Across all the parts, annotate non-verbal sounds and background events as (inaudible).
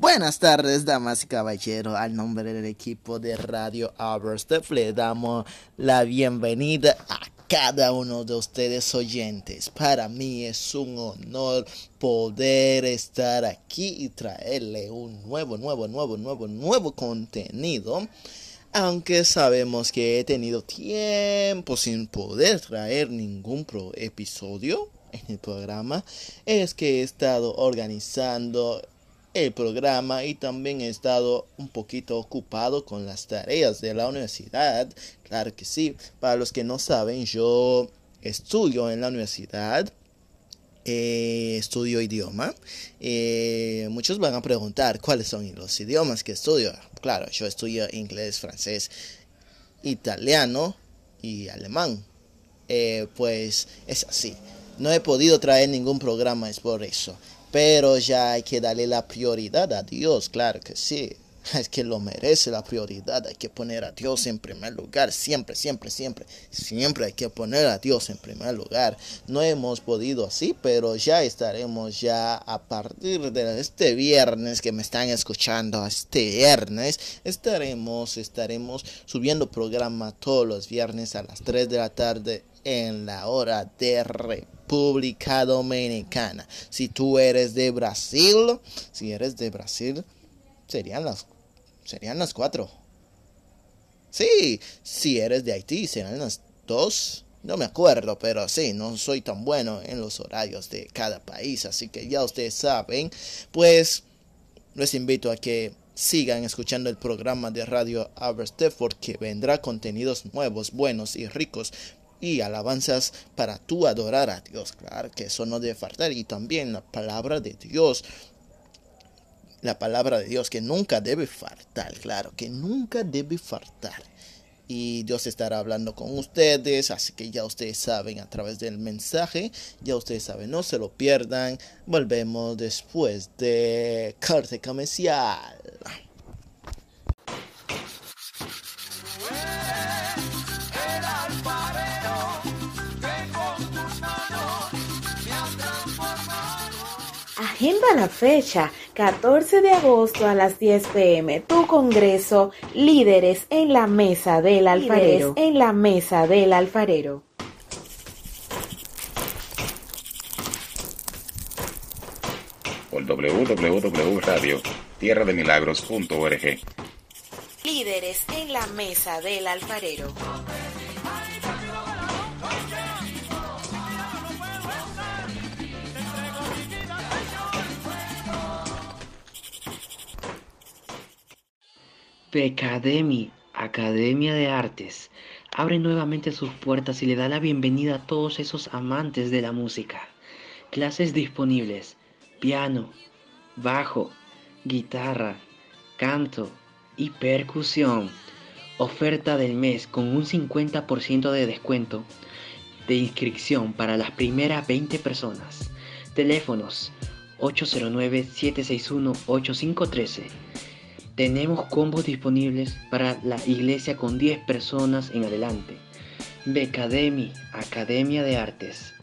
Buenas tardes, damas y caballeros. Al nombre del equipo de Radio Aberstep le damos la bienvenida a cada uno de ustedes oyentes. Para mí es un honor poder estar aquí y traerle un nuevo, nuevo, nuevo, nuevo, nuevo contenido. Aunque sabemos que he tenido tiempo sin poder traer ningún episodio en el programa, es que he estado organizando el programa y también he estado un poquito ocupado con las tareas de la universidad. Claro que sí, para los que no saben, yo estudio en la universidad. Eh, estudio idioma. Eh, muchos van a preguntar cuáles son los idiomas que estudio. Claro, yo estudio inglés, francés, italiano y alemán. Eh, pues es así. No he podido traer ningún programa, es por eso. Pero ya hay que darle la prioridad a Dios, claro que sí. (laughs) Es que lo merece la prioridad. Hay que poner a Dios en primer lugar. Siempre, siempre, siempre. Siempre hay que poner a Dios en primer lugar. No hemos podido así, pero ya estaremos ya a partir de este viernes que me están escuchando. Este viernes estaremos, estaremos subiendo programa todos los viernes a las 3 de la tarde en la hora de República Dominicana. Si tú eres de Brasil, si eres de Brasil, serían las, serían las 4. Sí, si eres de Haití, serán las 2. No me acuerdo, pero sí, no soy tan bueno en los horarios de cada país, así que ya ustedes saben, pues les invito a que sigan escuchando el programa de Radio Aberstef porque vendrá contenidos nuevos, buenos y ricos y alabanzas para tú adorar a Dios. Claro que eso no debe faltar. Y también la palabra de Dios. La palabra de Dios que nunca debe faltar. Claro que nunca debe faltar. Y Dios estará hablando con ustedes. Así que ya ustedes saben a través del mensaje. Ya ustedes saben, no se lo pierdan. Volvemos después de corte comercial. Agenda la fecha, 14 de agosto a las 10 pm, tu congreso Líderes en la Mesa del Alfarero. en la Mesa del Alfarero. Por www.radio Líderes en la Mesa del Alfarero. Pecademy, Academia de Artes, abre nuevamente sus puertas y le da la bienvenida a todos esos amantes de la música. Clases disponibles, piano, bajo, guitarra, canto y percusión. Oferta del mes con un 50% de descuento de inscripción para las primeras 20 personas. Teléfonos 809-761-8513 tenemos combos disponibles para la iglesia con 10 personas en adelante. Becademy, Academia de Artes.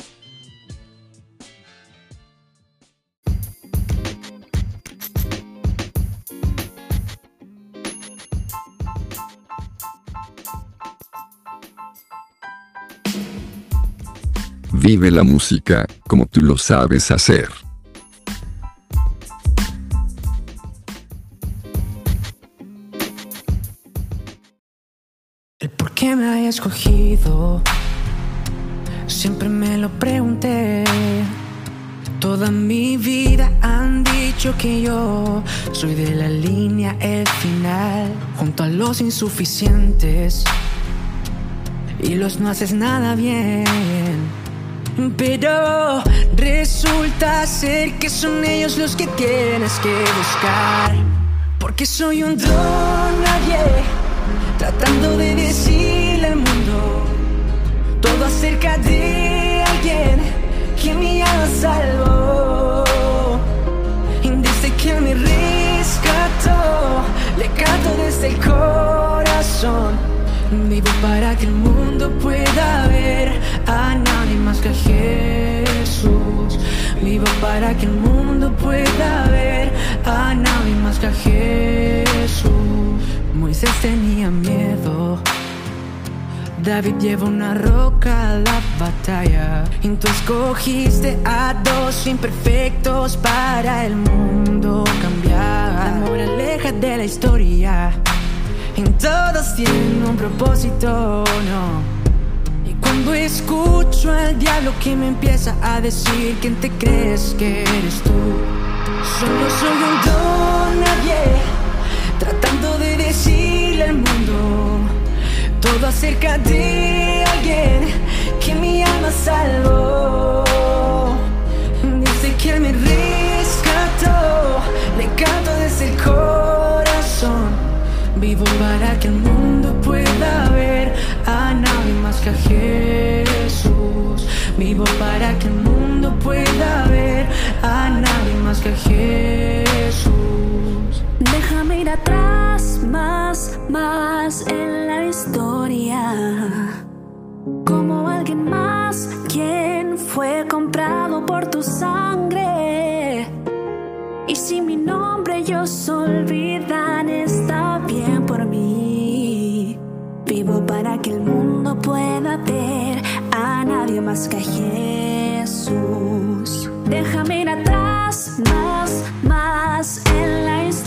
Vive la música como tú lo sabes hacer. Escogido. Siempre me lo pregunté. Toda mi vida han dicho que yo soy de la línea el final, junto a los insuficientes y los no haces nada bien. Pero resulta ser que son ellos los que tienes que buscar, porque soy un don nadie tratando de mundo todo acerca de alguien que me ha salvado. Y desde que me rescató, le canto desde el corazón. Vivo para que el mundo pueda ver a nadie más que a Jesús. Vivo para que el mundo pueda ver a nadie más que a Jesús. Moisés tenía miedo. David lleva una roca a la batalla. Y tú escogiste a dos imperfectos para el mundo cambiar. La moraleja de la historia. En todos tienen un propósito, no. Y cuando escucho al diablo que me empieza a decir quién te crees que eres tú. Solo soy un don, nadie, tratando de decirle al mundo todo acerca de alguien que mi alma salvó. Dice que él me rescató, le canto desde el corazón. Vivo para que el mundo pueda ver a nadie más que a Jesús. Vivo para que el mundo pueda sangre. Y si mi nombre ellos olvidan, está bien por mí. Vivo para que el mundo pueda ver a nadie más que a Jesús. Déjame ir atrás, más, más en la historia.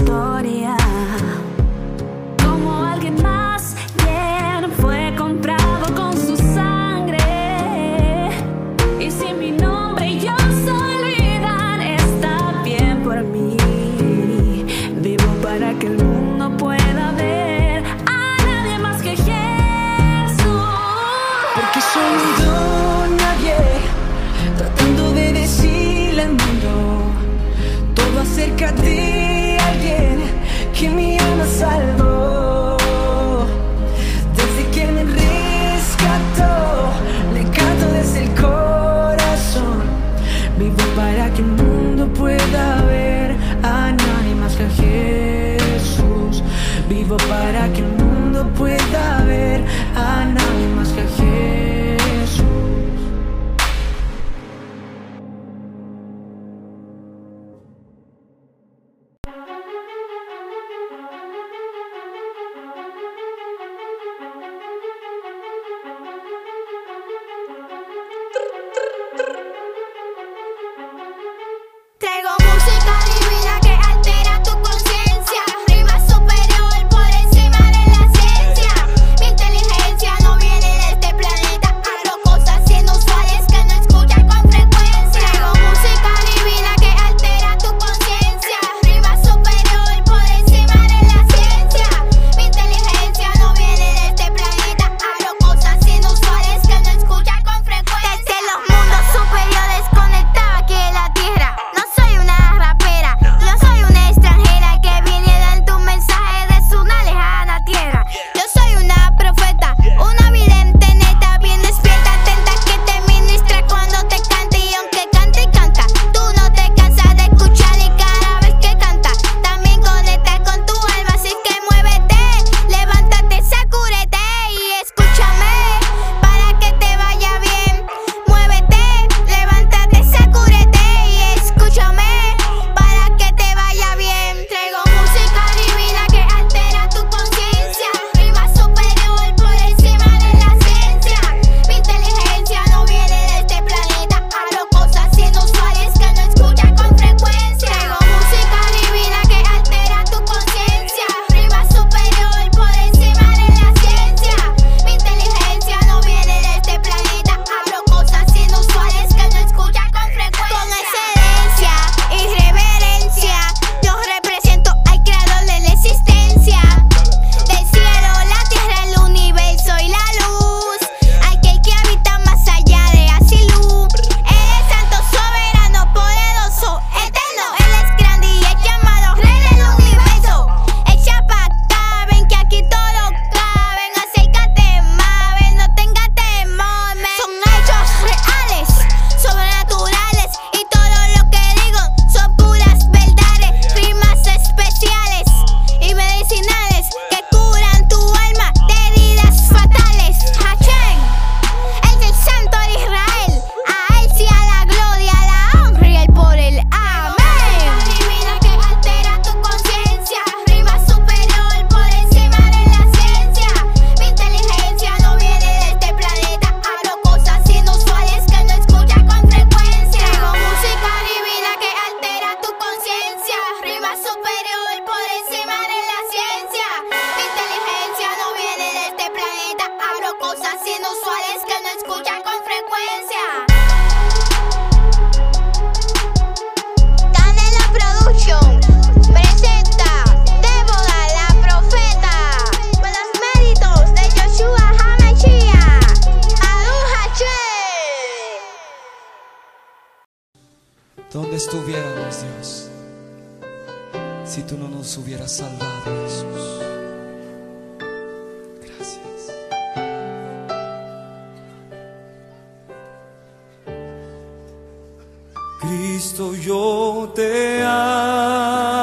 Cristo yo te amo.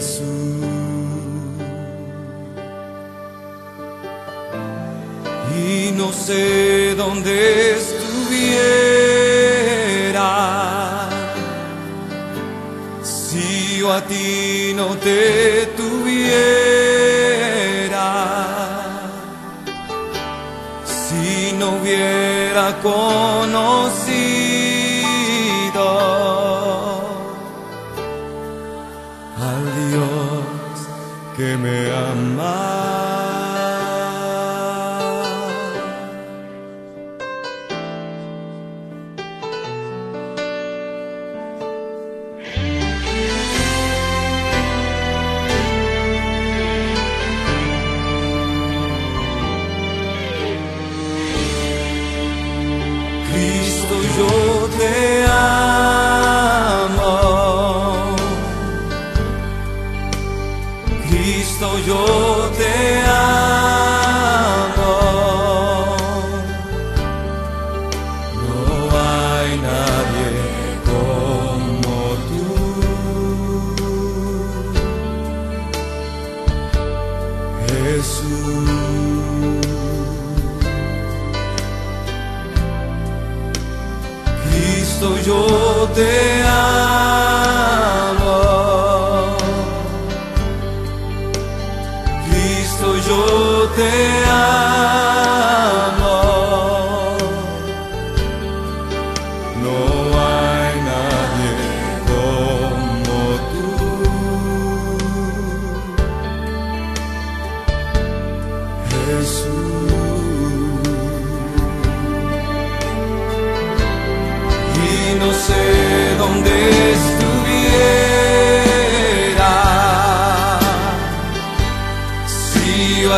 Jesús. Y no sé dónde estuviera si yo a ti no te tuviera, si no hubiera conocido que me amas. yo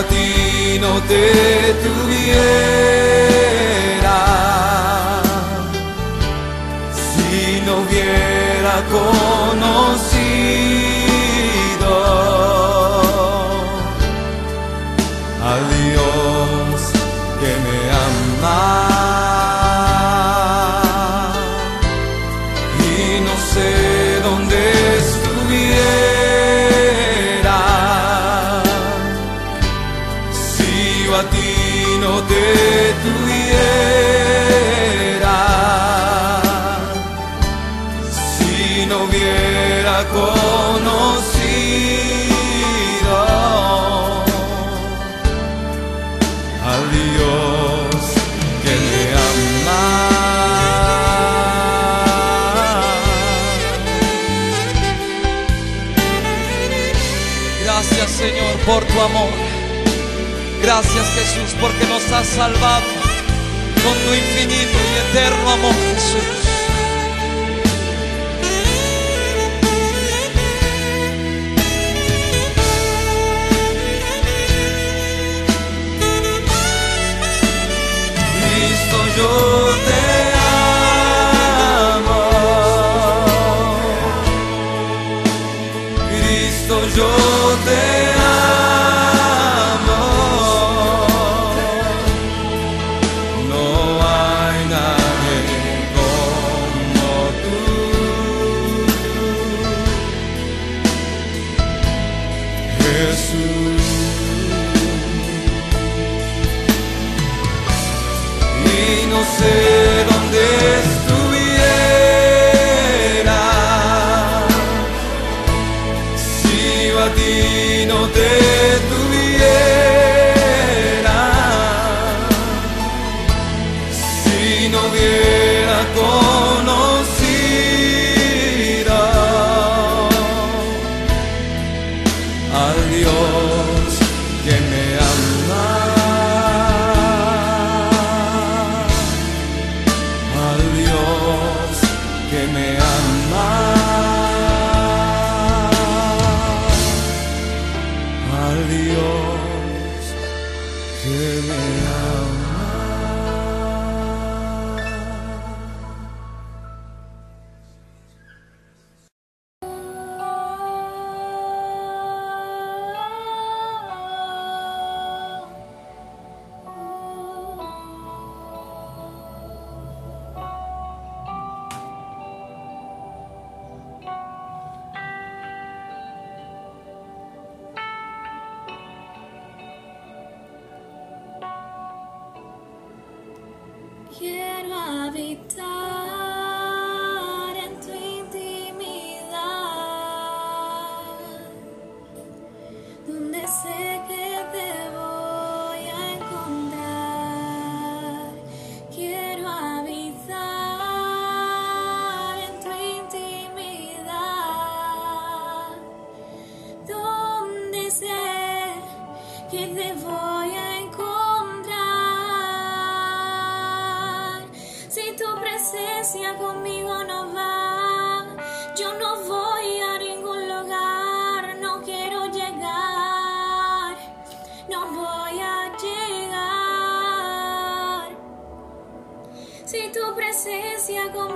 ti no te tuviera. Si no hubiera conocido Señor, por tu amor. Gracias, Jesús, porque nos has salvado con tu infinito y eterno amor, Jesús.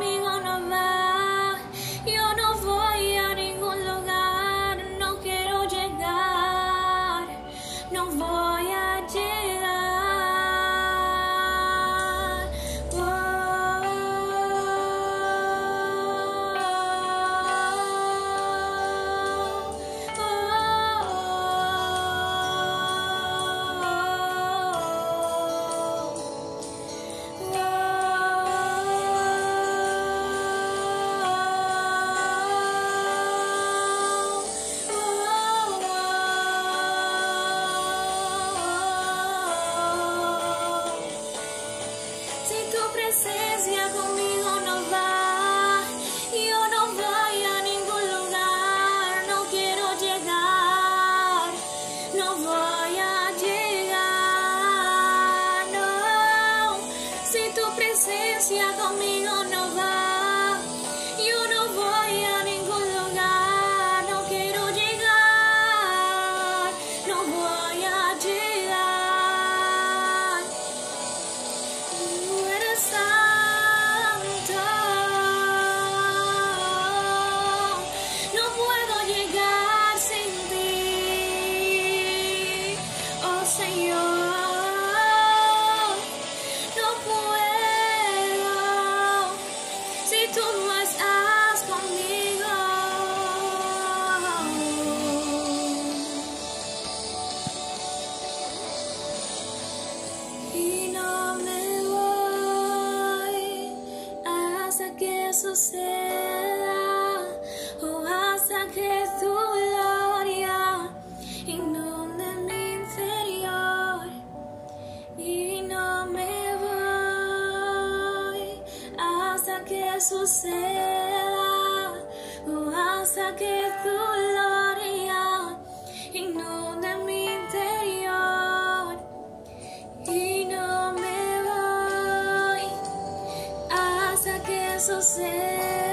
on a map. que suceda o hasta que tu gloria inunde mi interior y no me voy hasta que suceda.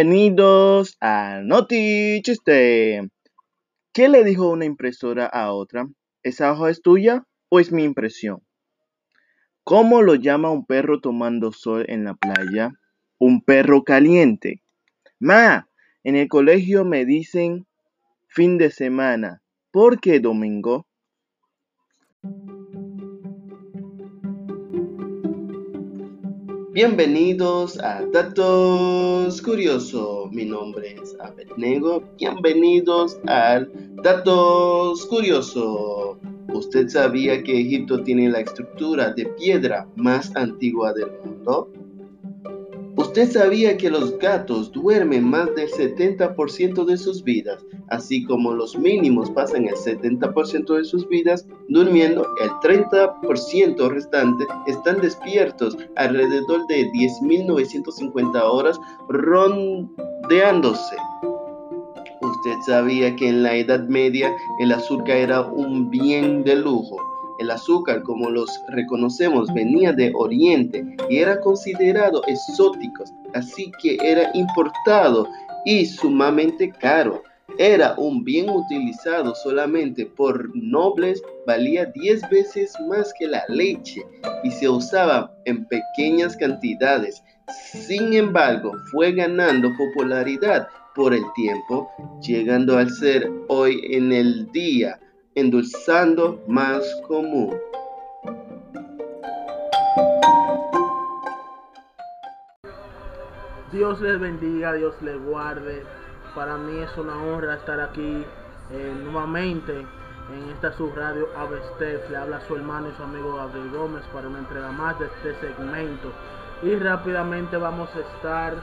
Bienvenidos a Noti Chiste. ¿Qué le dijo una impresora a otra? ¿Esa hoja es tuya o es mi impresión? ¿Cómo lo llama un perro tomando sol en la playa? Un perro caliente. Ma, en el colegio me dicen fin de semana. ¿Por qué domingo? Bienvenidos a Datos Curioso. Mi nombre es Abednego. Bienvenidos al Datos Curioso. ¿Usted sabía que Egipto tiene la estructura de piedra más antigua del mundo? ¿Usted sabía que los gatos duermen más del 70% de sus vidas, así como los mínimos pasan el 70% de sus vidas durmiendo, el 30% restante están despiertos alrededor de 10.950 horas rondeándose? ¿Usted sabía que en la Edad Media el azúcar era un bien de lujo? El azúcar, como los reconocemos, venía de Oriente y era considerado exótico, así que era importado y sumamente caro. Era un bien utilizado solamente por nobles, valía 10 veces más que la leche y se usaba en pequeñas cantidades. Sin embargo, fue ganando popularidad por el tiempo, llegando al ser hoy en el día endulzando más común. Dios les bendiga, Dios les guarde. Para mí es una honra estar aquí eh, nuevamente en esta subradio Avestef. Le habla su hermano y su amigo Gabriel Gómez para una entrega más de este segmento. Y rápidamente vamos a estar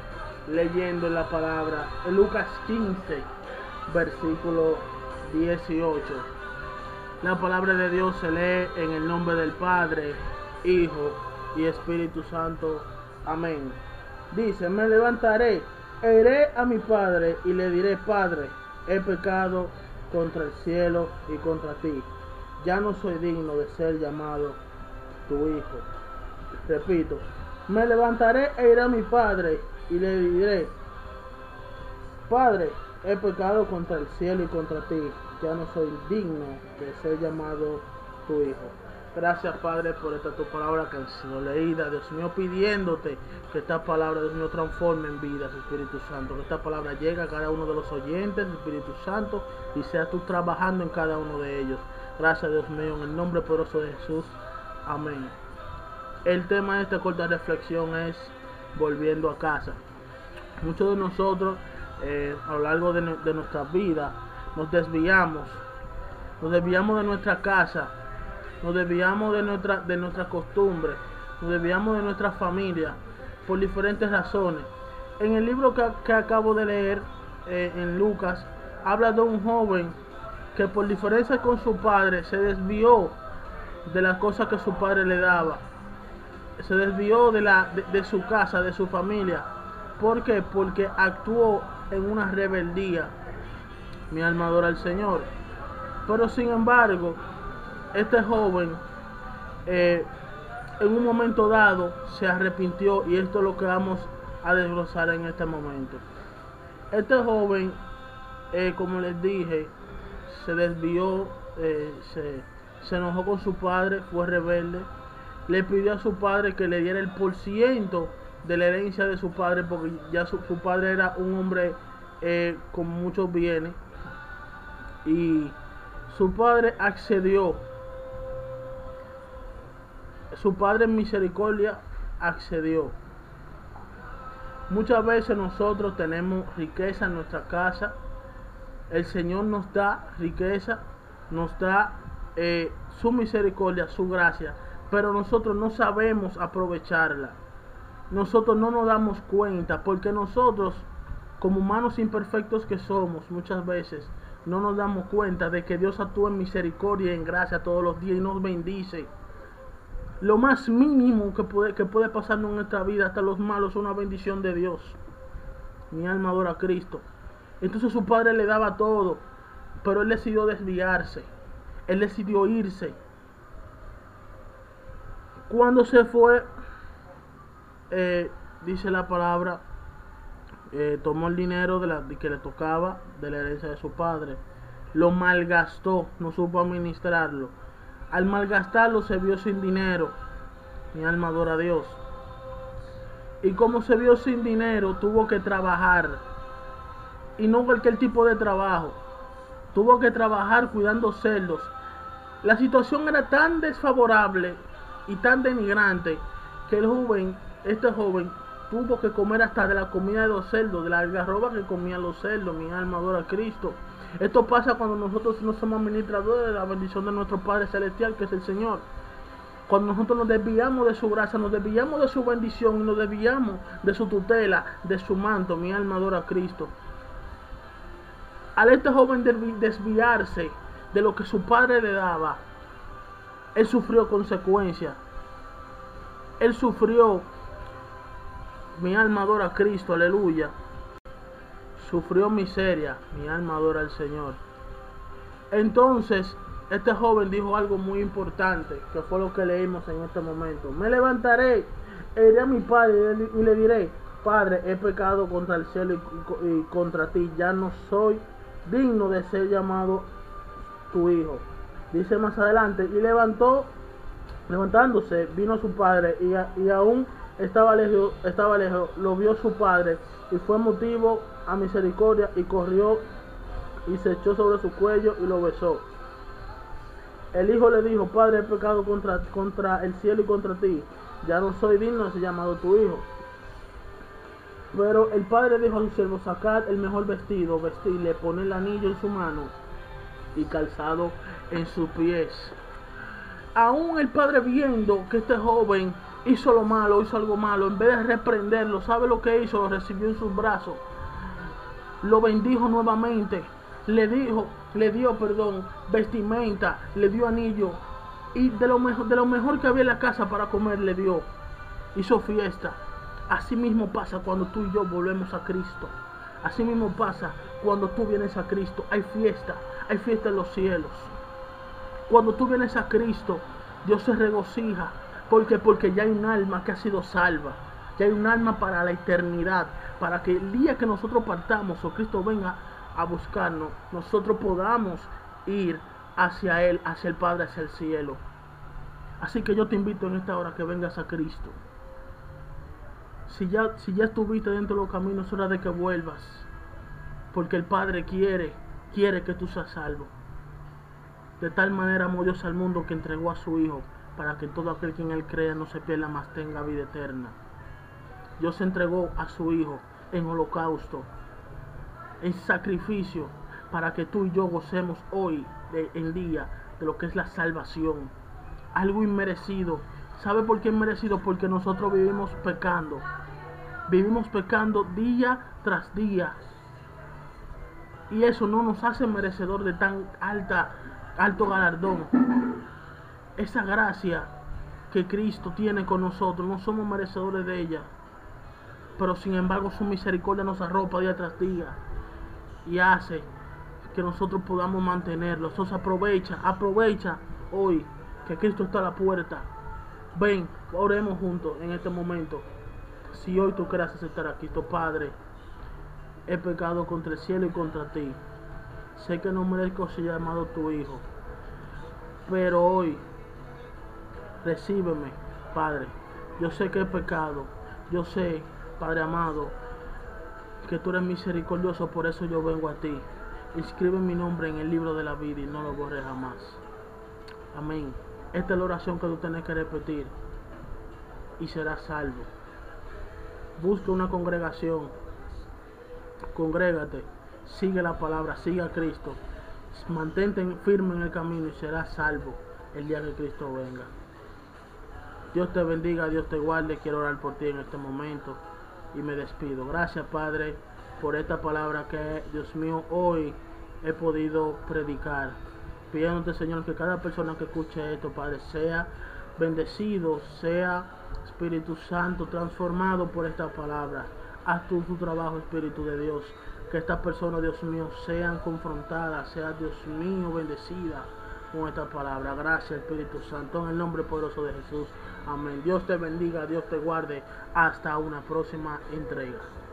leyendo la palabra Lucas 15, versículo 18. La palabra de Dios se lee en el nombre del Padre, Hijo y Espíritu Santo. Amén. Dice, me levantaré, iré a mi Padre y le diré, Padre, he pecado contra el cielo y contra ti. Ya no soy digno de ser llamado tu Hijo. Repito, me levantaré e iré a mi Padre y le diré, Padre, he pecado contra el cielo y contra ti ya no soy digno de ser llamado tu hijo. Gracias Padre por esta tu palabra que ha sido leída, Dios mío, pidiéndote que esta palabra, Dios mío, transforme en vidas, Espíritu Santo, que esta palabra llegue a cada uno de los oyentes, Espíritu Santo, y sea tú trabajando en cada uno de ellos. Gracias Dios mío, en el nombre poderoso de Jesús. Amén. El tema de esta corta reflexión es volviendo a casa. Muchos de nosotros eh, a lo largo de, de nuestra vida nos desviamos, nos desviamos de nuestra casa, nos desviamos de nuestra, de nuestra costumbre, nos desviamos de nuestra familia por diferentes razones. En el libro que, que acabo de leer eh, en Lucas, habla de un joven que por diferencia con su padre se desvió de las cosas que su padre le daba. Se desvió de, la, de, de su casa, de su familia. ¿Por qué? Porque actuó en una rebeldía mi alma adora al Señor. Pero sin embargo, este joven eh, en un momento dado se arrepintió y esto es lo que vamos a desglosar en este momento. Este joven, eh, como les dije, se desvió, eh, se, se enojó con su padre, fue rebelde, le pidió a su padre que le diera el por ciento de la herencia de su padre porque ya su, su padre era un hombre con muchos bienes y su padre accedió. Su padre en misericordia accedió. Muchas veces nosotros tenemos riqueza en nuestra casa. El Señor nos da riqueza, nos da eh, su misericordia, su gracia, pero nosotros no sabemos aprovecharla. Nosotros no nos damos cuenta porque nosotros, como humanos imperfectos que somos, muchas veces no nos damos cuenta de que Dios actúa en misericordia y en gracia todos los días y nos bendice. Lo más mínimo que puede, que puede en nuestra vida, hasta los malos, es una bendición de Dios. Mi alma adora a Cristo. Entonces su padre le daba todo, pero él decidió desviarse. Él decidió irse. Cuando se fue, eh, dice la palabra, eh, tomó el dinero de la, que le tocaba de la herencia de su padre, lo malgastó, no supo administrarlo. Al malgastarlo se vio sin dinero. Mi alma adora a Dios. Y como se vio sin dinero, tuvo que trabajar. Y no cualquier tipo de trabajo. Tuvo que trabajar cuidando cerdos. La situación era tan desfavorable y tan denigrante que el joven, este joven, tuvo que comer hasta de la comida de los cerdos, de la algarroba que comían los cerdos. Mi alma adora a Cristo. Esto pasa cuando nosotros no somos administradores de la bendición de nuestro Padre Celestial, que es el Señor. Cuando nosotros nos desviamos de su gracia, nos desviamos de su bendición y nos desviamos de su tutela, de su manto, mi alma adora a Cristo. Al este joven desviarse de lo que su padre le daba, él sufrió consecuencias. Él sufrió, mi alma adora a Cristo, aleluya. Sufrió miseria, mi alma adora al Señor. Entonces, este joven dijo algo muy importante, que fue lo que leímos en este momento. Me levantaré, iré a mi padre y le diré, Padre, he pecado contra el cielo y contra ti, ya no soy digno de ser llamado tu hijo. Dice más adelante, y levantó, levantándose, vino su padre y, y aún estaba lejos, estaba lejos, lo vio su padre y fue motivo a misericordia y corrió y se echó sobre su cuello y lo besó. El hijo le dijo, Padre, he pecado contra, contra el cielo y contra ti. Ya no soy digno de ser llamado tu hijo. Pero el padre dijo a su siervo, sacad el mejor vestido, vestirle, poner el anillo en su mano y calzado en sus pies. Aún el padre viendo que este joven hizo lo malo, hizo algo malo, en vez de reprenderlo, ¿sabe lo que hizo? Lo recibió en sus brazos. Lo bendijo nuevamente. Le dijo, le dio, perdón, vestimenta, le dio anillo. Y de lo mejor, de lo mejor que había en la casa para comer le dio. Hizo fiesta. Así mismo pasa cuando tú y yo volvemos a Cristo. Así mismo pasa cuando tú vienes a Cristo. Hay fiesta, hay fiesta en los cielos. Cuando tú vienes a Cristo, Dios se regocija. Porque Porque ya hay un alma que ha sido salva. Ya hay un alma para la eternidad. Para que el día que nosotros partamos o Cristo venga a buscarnos, nosotros podamos ir hacia Él, hacia el Padre, hacia el cielo. Así que yo te invito en esta hora que vengas a Cristo. Si ya, si ya estuviste dentro de los caminos, es hora de que vuelvas. Porque el Padre quiere, quiere que tú seas salvo. De tal manera amó Dios al mundo que entregó a su Hijo para que todo aquel que en Él crea no se pierda, más tenga vida eterna. Dios entregó a su Hijo en holocausto, en sacrificio, para que tú y yo gocemos hoy, en día, de lo que es la salvación. Algo inmerecido. ¿Sabe por qué inmerecido? Porque nosotros vivimos pecando. Vivimos pecando día tras día. Y eso no nos hace merecedor de tan alta alto galardón. Esa gracia que Cristo tiene con nosotros, no somos merecedores de ella. Pero sin embargo su misericordia nos arropa día tras día y hace que nosotros podamos mantenerlo. Entonces aprovecha, aprovecha hoy que Cristo está a la puerta. Ven, oremos juntos en este momento. Si hoy tú quieres aceptar a Cristo, Padre, he pecado contra el cielo y contra ti. Sé que no merezco ser llamado tu hijo. Pero hoy, recíbeme, Padre. Yo sé que he pecado. Yo sé, Padre amado, que tú eres misericordioso. Por eso yo vengo a ti. Inscribe mi nombre en el libro de la vida y no lo borres jamás. Amén. Esta es la oración que tú tienes que repetir. Y serás salvo. Busca una congregación. Congrégate sigue la palabra, sigue a Cristo, mantente firme en el camino y serás salvo el día que Cristo venga. Dios te bendiga, Dios te guarde, quiero orar por ti en este momento y me despido. Gracias Padre por esta palabra que Dios mío hoy he podido predicar. Pidiéndote, Señor, que cada persona que escuche esto, Padre, sea bendecido, sea Espíritu Santo transformado por esta palabra. Haz tu trabajo, Espíritu de Dios. Que estas personas, Dios mío, sean confrontadas, sea Dios mío bendecida con esta palabra. Gracias, Espíritu Santo, en el nombre poderoso de Jesús. Amén. Dios te bendiga, Dios te guarde. Hasta una próxima entrega.